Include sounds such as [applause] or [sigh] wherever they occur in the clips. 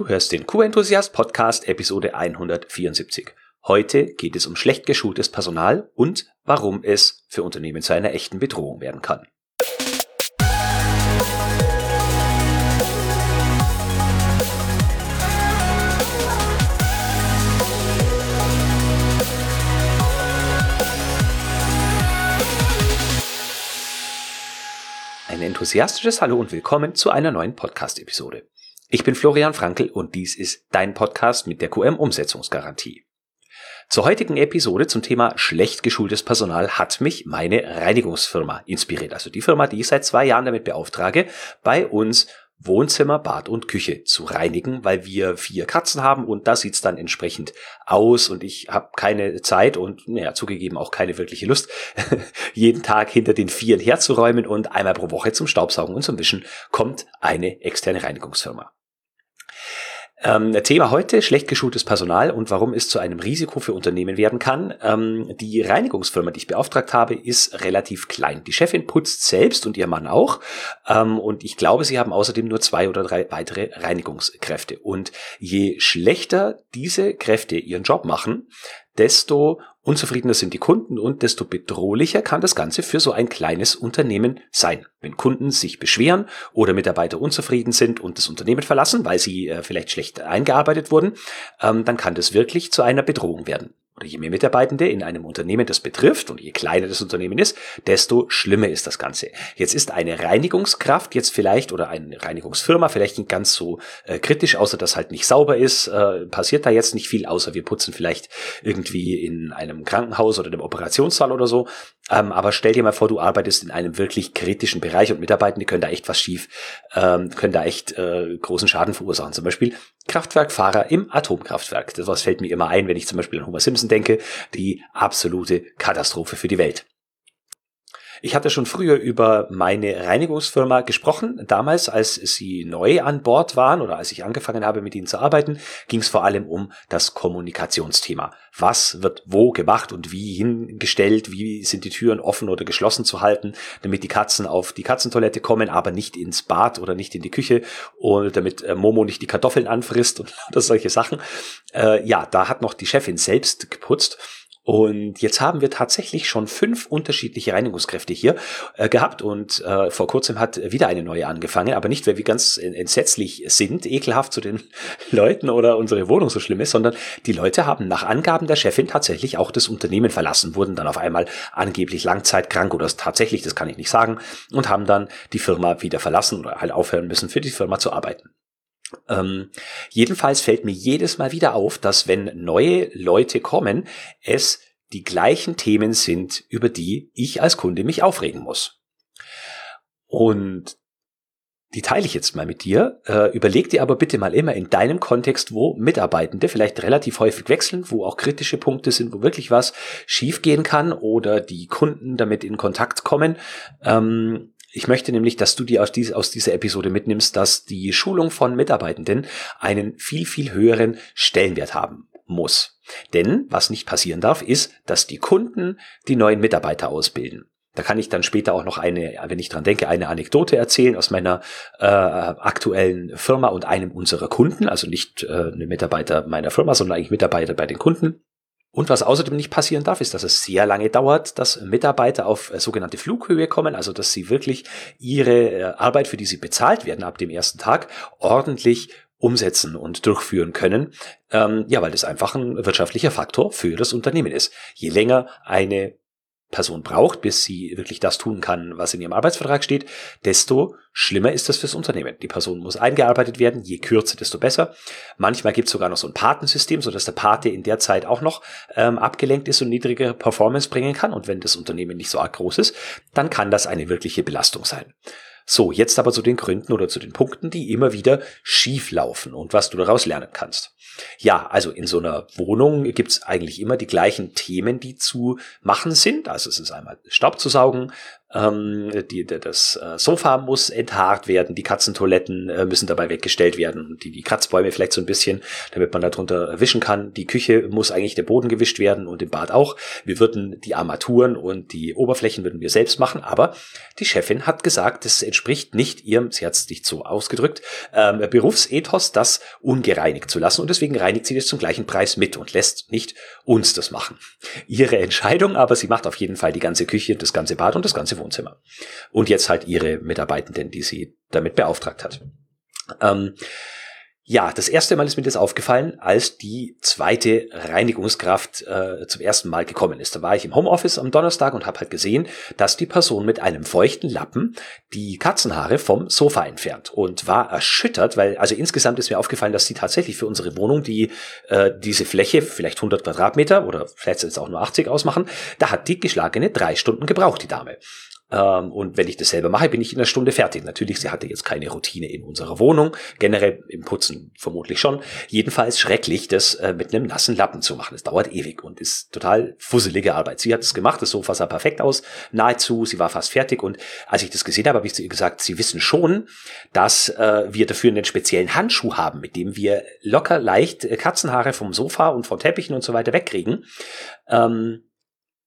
Du hörst den Q-Enthusiast Podcast Episode 174. Heute geht es um schlecht geschultes Personal und warum es für Unternehmen zu einer echten Bedrohung werden kann. Ein enthusiastisches Hallo und willkommen zu einer neuen Podcast-Episode. Ich bin Florian Frankl und dies ist dein Podcast mit der QM-Umsetzungsgarantie. Zur heutigen Episode zum Thema schlecht geschultes Personal hat mich meine Reinigungsfirma inspiriert. Also die Firma, die ich seit zwei Jahren damit beauftrage, bei uns Wohnzimmer, Bad und Küche zu reinigen, weil wir vier Katzen haben und da sieht's dann entsprechend aus und ich habe keine Zeit und naja, zugegeben auch keine wirkliche Lust, [laughs] jeden Tag hinter den Vieren herzuräumen und einmal pro Woche zum Staubsaugen und zum Wischen kommt eine externe Reinigungsfirma. Ähm, Thema heute, schlecht geschultes Personal und warum es zu einem Risiko für Unternehmen werden kann. Ähm, die Reinigungsfirma, die ich beauftragt habe, ist relativ klein. Die Chefin putzt selbst und ihr Mann auch. Ähm, und ich glaube, sie haben außerdem nur zwei oder drei weitere Reinigungskräfte. Und je schlechter diese Kräfte ihren Job machen, desto unzufriedener sind die Kunden und desto bedrohlicher kann das Ganze für so ein kleines Unternehmen sein. Wenn Kunden sich beschweren oder Mitarbeiter unzufrieden sind und das Unternehmen verlassen, weil sie äh, vielleicht schlecht eingearbeitet wurden, ähm, dann kann das wirklich zu einer Bedrohung werden oder je mehr Mitarbeitende in einem Unternehmen das betrifft und je kleiner das Unternehmen ist, desto schlimmer ist das Ganze. Jetzt ist eine Reinigungskraft jetzt vielleicht oder eine Reinigungsfirma vielleicht nicht ganz so äh, kritisch, außer dass halt nicht sauber ist, äh, passiert da jetzt nicht viel, außer wir putzen vielleicht irgendwie in einem Krankenhaus oder einem Operationssaal oder so. Ähm, aber stell dir mal vor, du arbeitest in einem wirklich kritischen Bereich und Mitarbeitende können da echt was schief, ähm, können da echt äh, großen Schaden verursachen. Zum Beispiel Kraftwerkfahrer im Atomkraftwerk. Das was fällt mir immer ein, wenn ich zum Beispiel an Homer Simpson denke. Die absolute Katastrophe für die Welt. Ich hatte schon früher über meine Reinigungsfirma gesprochen. Damals, als sie neu an Bord waren oder als ich angefangen habe, mit ihnen zu arbeiten, ging es vor allem um das Kommunikationsthema. Was wird wo gemacht und wie hingestellt? Wie sind die Türen offen oder geschlossen zu halten, damit die Katzen auf die Katzentoilette kommen, aber nicht ins Bad oder nicht in die Küche und damit äh, Momo nicht die Kartoffeln anfrisst und [laughs] solche Sachen. Äh, ja, da hat noch die Chefin selbst geputzt und jetzt haben wir tatsächlich schon fünf unterschiedliche Reinigungskräfte hier äh, gehabt und äh, vor kurzem hat wieder eine neue angefangen, aber nicht, weil wir ganz entsetzlich sind, ekelhaft zu den [laughs] Leuten oder unsere Wohnung so schlimm ist, sondern die Leute haben nach Angaben der Chefin tatsächlich auch das Unternehmen verlassen, wurden dann auf einmal angeblich langzeitkrank oder tatsächlich, das kann ich nicht sagen, und haben dann die Firma wieder verlassen oder halt aufhören müssen, für die Firma zu arbeiten. Ähm, jedenfalls fällt mir jedes Mal wieder auf, dass wenn neue Leute kommen, es die gleichen Themen sind, über die ich als Kunde mich aufregen muss. Und die teile ich jetzt mal mit dir. Äh, überleg dir aber bitte mal immer in deinem Kontext, wo Mitarbeitende vielleicht relativ häufig wechseln, wo auch kritische Punkte sind, wo wirklich was schiefgehen kann oder die Kunden damit in Kontakt kommen. Ähm, ich möchte nämlich, dass du dir aus, dies, aus dieser Episode mitnimmst, dass die Schulung von Mitarbeitenden einen viel, viel höheren Stellenwert haben muss. Denn was nicht passieren darf, ist, dass die Kunden die neuen Mitarbeiter ausbilden. Da kann ich dann später auch noch eine, wenn ich dran denke, eine Anekdote erzählen aus meiner äh, aktuellen Firma und einem unserer Kunden, also nicht äh, eine Mitarbeiter meiner Firma, sondern eigentlich Mitarbeiter bei den Kunden. Und was außerdem nicht passieren darf, ist, dass es sehr lange dauert, dass Mitarbeiter auf äh, sogenannte Flughöhe kommen, also dass sie wirklich ihre äh, Arbeit, für die sie bezahlt werden ab dem ersten Tag, ordentlich umsetzen und durchführen können. Ähm, ja, weil das einfach ein wirtschaftlicher Faktor für das Unternehmen ist. Je länger eine Person braucht, bis sie wirklich das tun kann, was in ihrem Arbeitsvertrag steht, desto schlimmer ist das fürs Unternehmen. Die Person muss eingearbeitet werden, je kürzer, desto besser. Manchmal gibt es sogar noch so ein Patensystem, sodass der Pate in der Zeit auch noch ähm, abgelenkt ist und niedrige Performance bringen kann. Und wenn das Unternehmen nicht so arg groß ist, dann kann das eine wirkliche Belastung sein. So, jetzt aber zu den Gründen oder zu den Punkten, die immer wieder schief laufen und was du daraus lernen kannst. Ja, also in so einer Wohnung gibt's eigentlich immer die gleichen Themen, die zu machen sind. Also es ist einmal Staub zu saugen, ähm, die, das äh, Sofa muss enthaart werden, die Katzentoiletten äh, müssen dabei weggestellt werden, die, die Kratzbäume vielleicht so ein bisschen, damit man darunter wischen kann. Die Küche muss eigentlich der Boden gewischt werden und im Bad auch. Wir würden die Armaturen und die Oberflächen würden wir selbst machen, aber die Chefin hat gesagt, das entspricht nicht ihrem, sie hat es nicht so ausgedrückt, ähm, Berufsethos, das ungereinigt zu lassen und deswegen reinigt sie das zum gleichen Preis mit und lässt nicht uns das machen. Ihre Entscheidung, aber sie macht auf jeden Fall die ganze Küche, das ganze Bad und das ganze Wohnzimmer. Und jetzt halt ihre Mitarbeitenden, die sie damit beauftragt hat. Ähm, ja, das erste Mal ist mir das aufgefallen, als die zweite Reinigungskraft äh, zum ersten Mal gekommen ist. Da war ich im Homeoffice am Donnerstag und habe halt gesehen, dass die Person mit einem feuchten Lappen die Katzenhaare vom Sofa entfernt und war erschüttert, weil also insgesamt ist mir aufgefallen, dass sie tatsächlich für unsere Wohnung die äh, diese Fläche vielleicht 100 Quadratmeter oder vielleicht es auch nur 80 ausmachen, da hat die geschlagene drei Stunden gebraucht, die Dame. Ähm, und wenn ich das selber mache, bin ich in einer Stunde fertig. Natürlich, sie hatte jetzt keine Routine in unserer Wohnung, generell im Putzen vermutlich schon. Jedenfalls schrecklich, das äh, mit einem nassen Lappen zu machen. Das dauert ewig und ist total fusselige Arbeit. Sie hat es gemacht, das Sofa sah perfekt aus, nahezu, sie war fast fertig und als ich das gesehen habe, habe ich zu ihr gesagt, sie wissen schon, dass äh, wir dafür einen speziellen Handschuh haben, mit dem wir locker leicht äh, Katzenhaare vom Sofa und von Teppichen und so weiter wegkriegen. Ähm,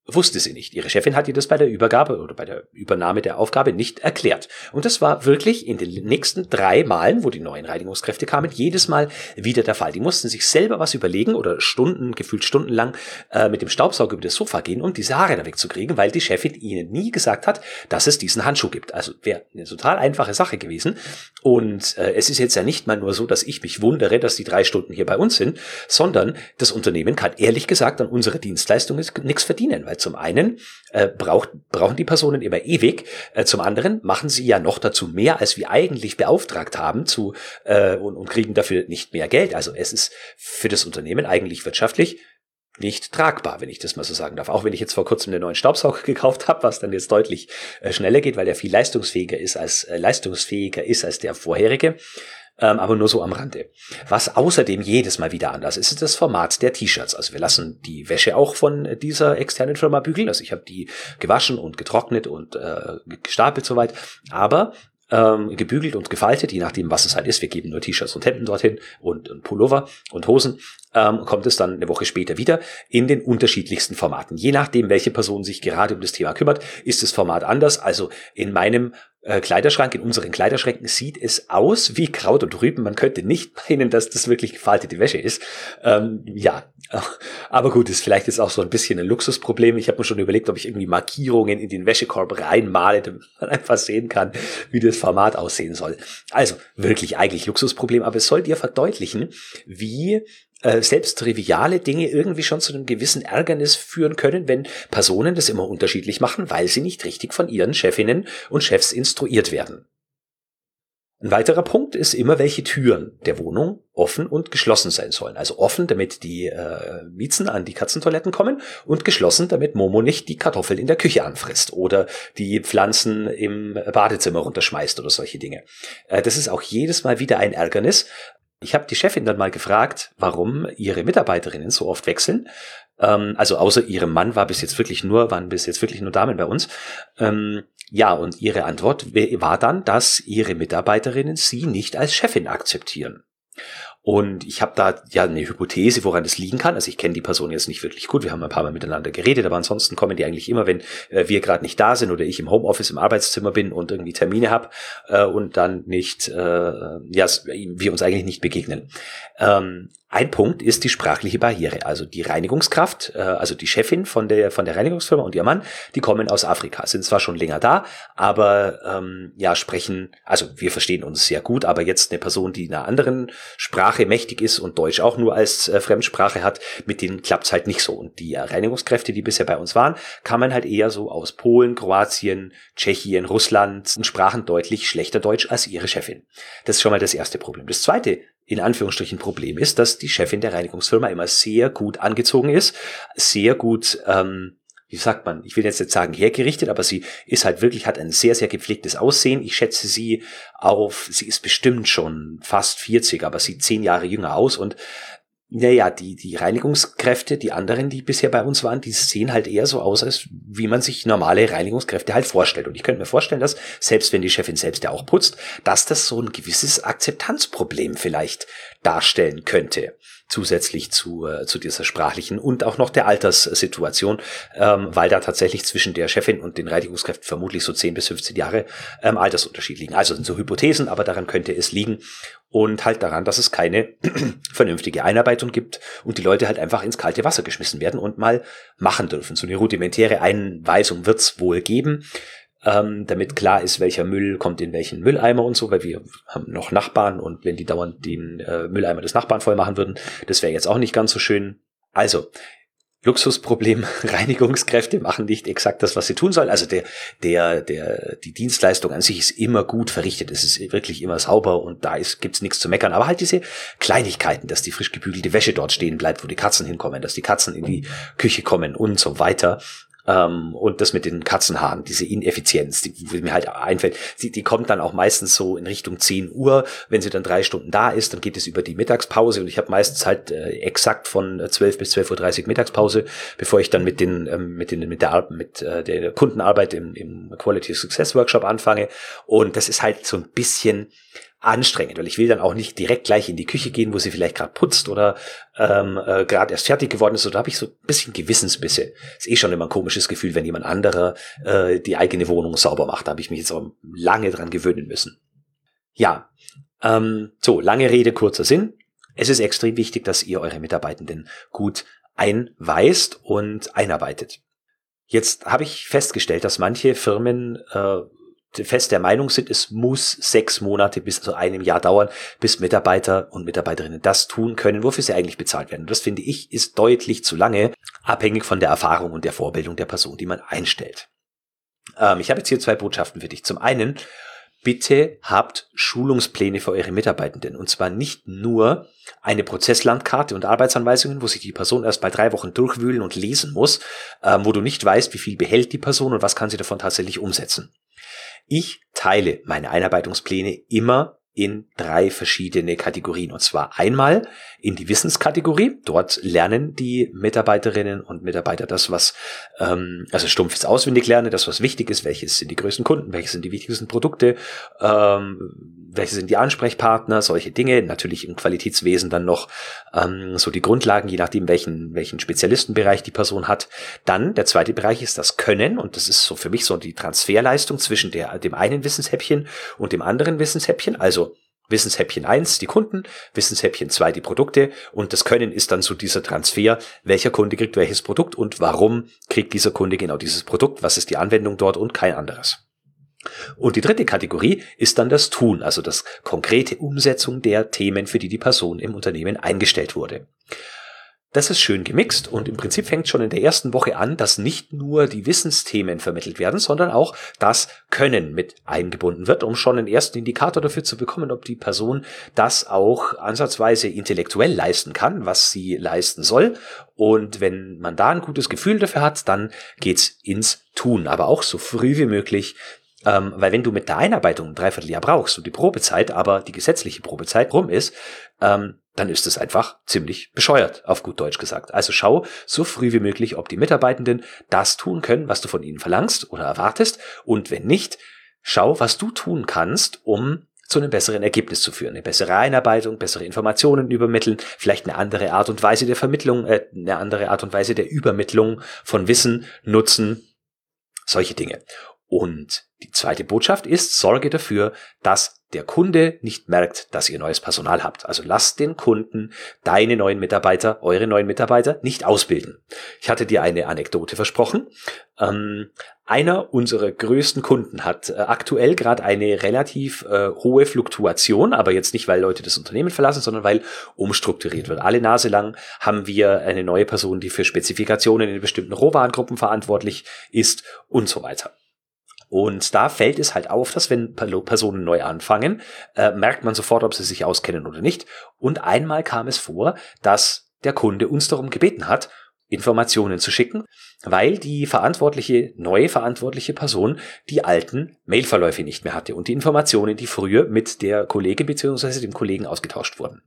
wusste sie nicht. Ihre Chefin hat ihr das bei der Übergabe oder bei der Übernahme der Aufgabe nicht erklärt. Und das war wirklich in den nächsten drei Malen, wo die neuen Reinigungskräfte kamen, jedes Mal wieder der Fall. Die mussten sich selber was überlegen oder Stunden, gefühlt stundenlang äh, mit dem Staubsauger über das Sofa gehen, um diese Haare da wegzukriegen, weil die Chefin ihnen nie gesagt hat, dass es diesen Handschuh gibt. Also wäre eine total einfache Sache gewesen. Und äh, es ist jetzt ja nicht mal nur so, dass ich mich wundere, dass die drei Stunden hier bei uns sind, sondern das Unternehmen kann ehrlich gesagt an unserer Dienstleistung nichts verdienen, zum einen äh, braucht, brauchen die Personen immer ewig, äh, zum anderen machen sie ja noch dazu mehr, als wir eigentlich beauftragt haben zu äh, und, und kriegen dafür nicht mehr Geld. Also es ist für das Unternehmen eigentlich wirtschaftlich nicht tragbar, wenn ich das mal so sagen darf. Auch wenn ich jetzt vor kurzem einen neuen Staubsauger [laughs] gekauft habe, was dann jetzt deutlich äh, schneller geht, weil der viel leistungsfähiger ist als äh, leistungsfähiger ist als der vorherige ähm, aber nur so am Rande. Was außerdem jedes Mal wieder anders ist, ist das Format der T-Shirts. Also wir lassen die Wäsche auch von dieser externen Firma bügeln. Also ich habe die gewaschen und getrocknet und äh, gestapelt soweit. Aber ähm, gebügelt und gefaltet, je nachdem, was es halt ist. Wir geben nur T-Shirts und Hemden dorthin und, und Pullover und Hosen. Ähm, kommt es dann eine Woche später wieder in den unterschiedlichsten Formaten. Je nachdem, welche Person sich gerade um das Thema kümmert, ist das Format anders. Also in meinem äh, Kleiderschrank, in unseren Kleiderschränken sieht es aus wie Kraut und Rüben. Man könnte nicht [laughs] meinen, dass das wirklich gefaltete Wäsche ist. Ähm, ja, [laughs] aber gut, ist vielleicht jetzt auch so ein bisschen ein Luxusproblem. Ich habe mir schon überlegt, ob ich irgendwie Markierungen in den Wäschekorb reinmale, damit man [laughs] einfach sehen kann, wie das Format aussehen soll. Also wirklich eigentlich Luxusproblem, aber es soll dir verdeutlichen, wie äh, selbst triviale Dinge irgendwie schon zu einem gewissen Ärgernis führen können, wenn Personen das immer unterschiedlich machen, weil sie nicht richtig von ihren Chefinnen und Chefs instruiert werden. Ein weiterer Punkt ist immer, welche Türen der Wohnung offen und geschlossen sein sollen. Also offen, damit die äh, Miezen an die Katzentoiletten kommen und geschlossen, damit Momo nicht die Kartoffeln in der Küche anfrisst oder die Pflanzen im Badezimmer runterschmeißt oder solche Dinge. Äh, das ist auch jedes Mal wieder ein Ärgernis, ich habe die Chefin dann mal gefragt, warum ihre Mitarbeiterinnen so oft wechseln. Ähm, also außer ihrem Mann war bis jetzt wirklich nur, waren bis jetzt wirklich nur Damen bei uns. Ähm, ja, und ihre Antwort war dann, dass ihre Mitarbeiterinnen sie nicht als Chefin akzeptieren. Und ich habe da ja eine Hypothese, woran das liegen kann. Also ich kenne die Person jetzt nicht wirklich gut. Wir haben ein paar Mal miteinander geredet, aber ansonsten kommen die eigentlich immer, wenn äh, wir gerade nicht da sind oder ich im Homeoffice im Arbeitszimmer bin und irgendwie Termine habe äh, und dann nicht, äh, ja, wir uns eigentlich nicht begegnen. Ähm, ein Punkt ist die sprachliche Barriere. Also die Reinigungskraft, äh, also die Chefin von der, von der Reinigungsfirma und ihr Mann, die kommen aus Afrika, sind zwar schon länger da, aber ähm, ja, sprechen, also wir verstehen uns sehr gut, aber jetzt eine Person, die in einer anderen Sprache mächtig ist und Deutsch auch nur als äh, Fremdsprache hat, mit denen klappt's halt nicht so. Und die Reinigungskräfte, die bisher bei uns waren, kamen halt eher so aus Polen, Kroatien, Tschechien, Russland und sprachen deutlich schlechter Deutsch als ihre Chefin. Das ist schon mal das erste Problem. Das zweite in Anführungsstrichen Problem ist, dass die Chefin der Reinigungsfirma immer sehr gut angezogen ist, sehr gut, ähm, wie sagt man, ich will jetzt nicht sagen hergerichtet, aber sie ist halt wirklich, hat ein sehr, sehr gepflegtes Aussehen. Ich schätze sie auf, sie ist bestimmt schon fast 40, aber sieht zehn Jahre jünger aus und naja, die, die Reinigungskräfte, die anderen, die bisher bei uns waren, die sehen halt eher so aus, als wie man sich normale Reinigungskräfte halt vorstellt. Und ich könnte mir vorstellen, dass, selbst wenn die Chefin selbst ja auch putzt, dass das so ein gewisses Akzeptanzproblem vielleicht darstellen könnte zusätzlich zu, äh, zu dieser sprachlichen und auch noch der Alterssituation, ähm, weil da tatsächlich zwischen der Chefin und den Reinigungskräften vermutlich so 10 bis 15 Jahre ähm, Altersunterschied liegen. Also sind so Hypothesen, aber daran könnte es liegen und halt daran, dass es keine [clears throat] vernünftige Einarbeitung gibt und die Leute halt einfach ins kalte Wasser geschmissen werden und mal machen dürfen. So eine rudimentäre Einweisung wird's wohl geben ähm, damit klar ist, welcher Müll kommt in welchen Mülleimer und so, weil wir haben noch Nachbarn und wenn die dauernd den äh, Mülleimer des Nachbarn voll machen würden, das wäre jetzt auch nicht ganz so schön. Also, Luxusproblem, [laughs] Reinigungskräfte machen nicht exakt das, was sie tun sollen. Also der, der, der, die Dienstleistung an sich ist immer gut verrichtet. Es ist wirklich immer sauber und da ist, gibt's nichts zu meckern. Aber halt diese Kleinigkeiten, dass die frisch gebügelte Wäsche dort stehen bleibt, wo die Katzen hinkommen, dass die Katzen in die Küche kommen und so weiter. Ähm, und das mit den Katzenhaaren, diese Ineffizienz, die, die mir halt einfällt, die, die kommt dann auch meistens so in Richtung 10 Uhr. Wenn sie dann drei Stunden da ist, dann geht es über die Mittagspause und ich habe meistens halt äh, exakt von 12 bis 12.30 Uhr Mittagspause, bevor ich dann mit den, ähm, mit den, mit der, mit äh, der Kundenarbeit im, im Quality Success Workshop anfange. Und das ist halt so ein bisschen anstrengend, weil ich will dann auch nicht direkt gleich in die Küche gehen, wo sie vielleicht gerade putzt oder ähm, äh, gerade erst fertig geworden ist. Oder habe ich so ein bisschen Gewissensbisse. Ist eh schon immer ein komisches Gefühl, wenn jemand anderer äh, die eigene Wohnung sauber macht. Da habe ich mich jetzt auch lange dran gewöhnen müssen. Ja, ähm, so, lange Rede, kurzer Sinn. Es ist extrem wichtig, dass ihr eure Mitarbeitenden gut einweist und einarbeitet. Jetzt habe ich festgestellt, dass manche Firmen äh, fest der Meinung sind, es muss sechs Monate bis zu einem Jahr dauern, bis Mitarbeiter und Mitarbeiterinnen das tun können, wofür sie eigentlich bezahlt werden. Das finde ich ist deutlich zu lange, abhängig von der Erfahrung und der Vorbildung der Person, die man einstellt. Ähm, ich habe jetzt hier zwei Botschaften für dich. Zum einen, bitte habt Schulungspläne für eure Mitarbeitenden. Und zwar nicht nur eine Prozesslandkarte und Arbeitsanweisungen, wo sich die Person erst bei drei Wochen durchwühlen und lesen muss, ähm, wo du nicht weißt, wie viel behält die Person und was kann sie davon tatsächlich umsetzen. Ich teile meine Einarbeitungspläne immer in drei verschiedene Kategorien. Und zwar einmal in die Wissenskategorie. Dort lernen die Mitarbeiterinnen und Mitarbeiter das, was, ähm, also stumpfes Auswendiglernen, das, was wichtig ist, welches sind die größten Kunden, welche sind die wichtigsten Produkte, ähm, welche sind die Ansprechpartner, solche Dinge. Natürlich im Qualitätswesen dann noch ähm, so die Grundlagen, je nachdem, welchen, welchen Spezialistenbereich die Person hat. Dann der zweite Bereich ist das Können und das ist so für mich so die Transferleistung zwischen der, dem einen Wissenshäppchen und dem anderen Wissenshäppchen. Also Wissenshäppchen eins die Kunden, Wissenshäppchen zwei die Produkte und das Können ist dann so dieser Transfer, welcher Kunde kriegt welches Produkt und warum kriegt dieser Kunde genau dieses Produkt, was ist die Anwendung dort und kein anderes. Und die dritte Kategorie ist dann das Tun, also das konkrete Umsetzung der Themen, für die die Person im Unternehmen eingestellt wurde. Das ist schön gemixt und im Prinzip fängt schon in der ersten Woche an, dass nicht nur die Wissensthemen vermittelt werden, sondern auch das Können mit eingebunden wird, um schon einen ersten Indikator dafür zu bekommen, ob die Person das auch ansatzweise intellektuell leisten kann, was sie leisten soll. Und wenn man da ein gutes Gefühl dafür hat, dann geht's ins Tun, aber auch so früh wie möglich ähm, weil wenn du mit der Einarbeitung ein Dreivierteljahr brauchst und die Probezeit, aber die gesetzliche Probezeit rum ist, ähm, dann ist es einfach ziemlich bescheuert, auf gut Deutsch gesagt. Also schau so früh wie möglich, ob die Mitarbeitenden das tun können, was du von ihnen verlangst oder erwartest. Und wenn nicht, schau, was du tun kannst, um zu einem besseren Ergebnis zu führen. Eine bessere Einarbeitung, bessere Informationen übermitteln, vielleicht eine andere Art und Weise der Vermittlung, äh, eine andere Art und Weise der Übermittlung von Wissen, Nutzen, solche Dinge. Und die zweite Botschaft ist, sorge dafür, dass der Kunde nicht merkt, dass ihr neues Personal habt. Also lasst den Kunden deine neuen Mitarbeiter, eure neuen Mitarbeiter nicht ausbilden. Ich hatte dir eine Anekdote versprochen. Ähm, einer unserer größten Kunden hat äh, aktuell gerade eine relativ äh, hohe Fluktuation, aber jetzt nicht, weil Leute das Unternehmen verlassen, sondern weil umstrukturiert wird. Alle Nase lang haben wir eine neue Person, die für Spezifikationen in bestimmten Rohwarengruppen verantwortlich ist und so weiter. Und da fällt es halt auf, dass wenn Personen neu anfangen, äh, merkt man sofort, ob sie sich auskennen oder nicht. Und einmal kam es vor, dass der Kunde uns darum gebeten hat, Informationen zu schicken, weil die verantwortliche, neue verantwortliche Person die alten Mailverläufe nicht mehr hatte und die Informationen, die früher mit der Kollegin bzw. dem Kollegen ausgetauscht wurden.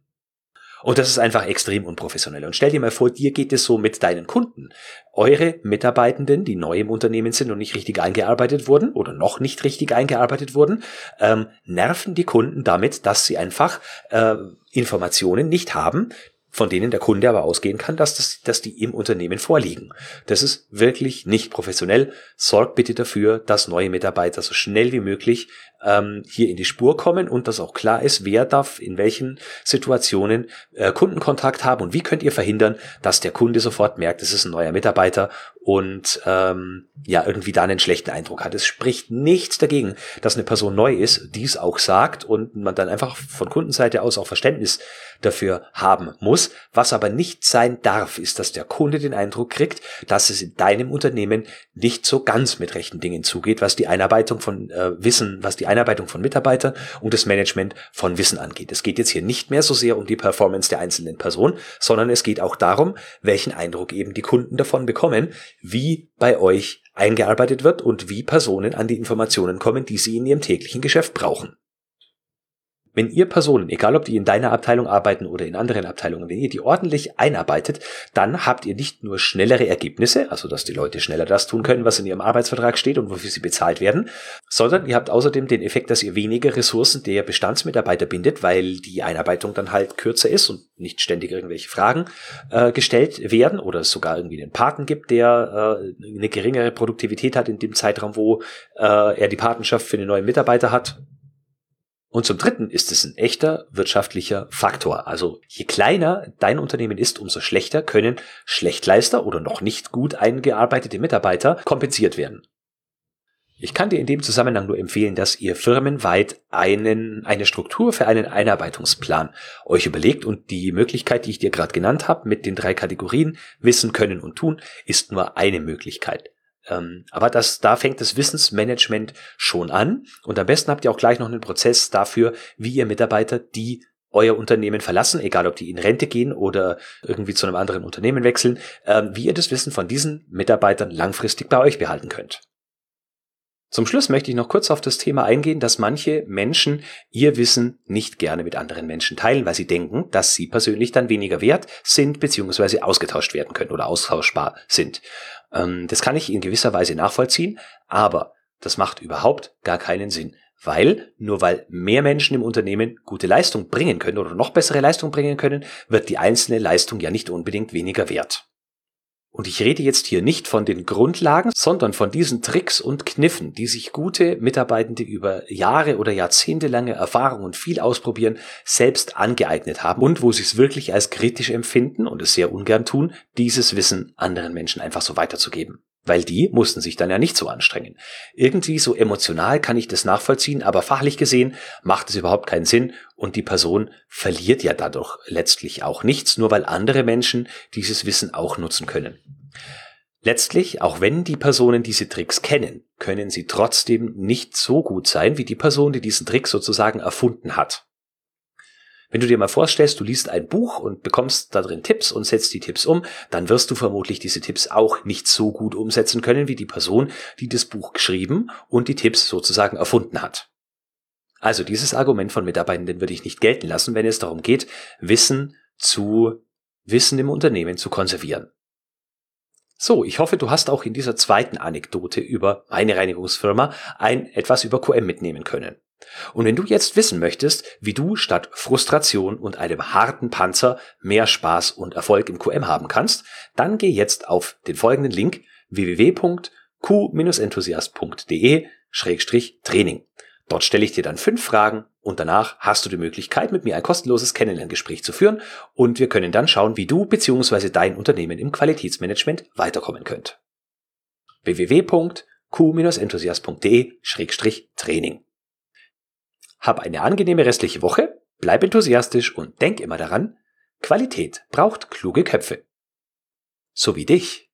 Und das ist einfach extrem unprofessionell. Und stell dir mal vor, dir geht es so mit deinen Kunden. Eure Mitarbeitenden, die neu im Unternehmen sind und nicht richtig eingearbeitet wurden oder noch nicht richtig eingearbeitet wurden, ähm, nerven die Kunden damit, dass sie einfach äh, Informationen nicht haben, von denen der Kunde aber ausgehen kann, dass, das, dass die im Unternehmen vorliegen. Das ist wirklich nicht professionell. Sorgt bitte dafür, dass neue Mitarbeiter so schnell wie möglich ähm, hier in die Spur kommen und dass auch klar ist, wer darf in welchen Situationen äh, Kundenkontakt haben und wie könnt ihr verhindern, dass der Kunde sofort merkt, es ist ein neuer Mitarbeiter und ähm, ja irgendwie da einen schlechten Eindruck hat. Es spricht nichts dagegen, dass eine Person neu ist, dies auch sagt und man dann einfach von Kundenseite aus auch Verständnis dafür haben muss. Was aber nicht sein darf, ist, dass der Kunde den Eindruck kriegt, dass es in deinem Unternehmen nicht so ganz mit rechten Dingen zugeht, was die Einarbeitung von äh, Wissen, was die die Einarbeitung von Mitarbeitern und das Management von Wissen angeht. Es geht jetzt hier nicht mehr so sehr um die Performance der einzelnen Person, sondern es geht auch darum, welchen Eindruck eben die Kunden davon bekommen, wie bei euch eingearbeitet wird und wie Personen an die Informationen kommen, die sie in ihrem täglichen Geschäft brauchen. Wenn ihr Personen, egal ob die in deiner Abteilung arbeiten oder in anderen Abteilungen, wenn ihr die ordentlich einarbeitet, dann habt ihr nicht nur schnellere Ergebnisse, also dass die Leute schneller das tun können, was in ihrem Arbeitsvertrag steht und wofür sie bezahlt werden, sondern ihr habt außerdem den Effekt, dass ihr weniger Ressourcen der Bestandsmitarbeiter bindet, weil die Einarbeitung dann halt kürzer ist und nicht ständig irgendwelche Fragen äh, gestellt werden oder es sogar irgendwie einen Paten gibt, der äh, eine geringere Produktivität hat in dem Zeitraum, wo äh, er die Patenschaft für einen neuen Mitarbeiter hat und zum Dritten ist es ein echter wirtschaftlicher Faktor. Also je kleiner dein Unternehmen ist, umso schlechter können Schlechtleister oder noch nicht gut eingearbeitete Mitarbeiter kompensiert werden. Ich kann dir in dem Zusammenhang nur empfehlen, dass ihr firmenweit einen, eine Struktur für einen Einarbeitungsplan euch überlegt und die Möglichkeit, die ich dir gerade genannt habe, mit den drei Kategorien Wissen, Können und Tun, ist nur eine Möglichkeit. Ähm, aber das, da fängt das Wissensmanagement schon an. Und am besten habt ihr auch gleich noch einen Prozess dafür, wie ihr Mitarbeiter, die euer Unternehmen verlassen, egal ob die in Rente gehen oder irgendwie zu einem anderen Unternehmen wechseln, ähm, wie ihr das Wissen von diesen Mitarbeitern langfristig bei euch behalten könnt. Zum Schluss möchte ich noch kurz auf das Thema eingehen, dass manche Menschen ihr Wissen nicht gerne mit anderen Menschen teilen, weil sie denken, dass sie persönlich dann weniger wert sind bzw. ausgetauscht werden können oder austauschbar sind. Ähm, das kann ich in gewisser Weise nachvollziehen, aber das macht überhaupt gar keinen Sinn. Weil, nur weil mehr Menschen im Unternehmen gute Leistung bringen können oder noch bessere Leistung bringen können, wird die einzelne Leistung ja nicht unbedingt weniger wert. Und ich rede jetzt hier nicht von den Grundlagen, sondern von diesen Tricks und Kniffen, die sich gute Mitarbeitende über Jahre oder Jahrzehnte lange Erfahrung und viel ausprobieren selbst angeeignet haben und wo sie es wirklich als kritisch empfinden und es sehr ungern tun, dieses Wissen anderen Menschen einfach so weiterzugeben. Weil die mussten sich dann ja nicht so anstrengen. Irgendwie so emotional kann ich das nachvollziehen, aber fachlich gesehen macht es überhaupt keinen Sinn und die Person verliert ja dadurch letztlich auch nichts, nur weil andere Menschen dieses Wissen auch nutzen können. Letztlich, auch wenn die Personen diese Tricks kennen, können sie trotzdem nicht so gut sein wie die Person, die diesen Trick sozusagen erfunden hat. Wenn du dir mal vorstellst, du liest ein Buch und bekommst da drin Tipps und setzt die Tipps um, dann wirst du vermutlich diese Tipps auch nicht so gut umsetzen können wie die Person, die das Buch geschrieben und die Tipps sozusagen erfunden hat. Also dieses Argument von Mitarbeitenden würde ich nicht gelten lassen, wenn es darum geht, Wissen zu Wissen im Unternehmen zu konservieren. So, ich hoffe, du hast auch in dieser zweiten Anekdote über meine Reinigungsfirma ein etwas über QM mitnehmen können. Und wenn du jetzt wissen möchtest, wie du statt Frustration und einem harten Panzer mehr Spaß und Erfolg im QM haben kannst, dann geh jetzt auf den folgenden Link www.q-enthusiast.de-training. Dort stelle ich dir dann fünf Fragen und danach hast du die Möglichkeit, mit mir ein kostenloses Kennenlerngespräch zu führen und wir können dann schauen, wie du bzw. dein Unternehmen im Qualitätsmanagement weiterkommen könnt. www.q-enthusiast.de-training hab eine angenehme restliche Woche, bleib enthusiastisch und denk immer daran, Qualität braucht kluge Köpfe. So wie dich.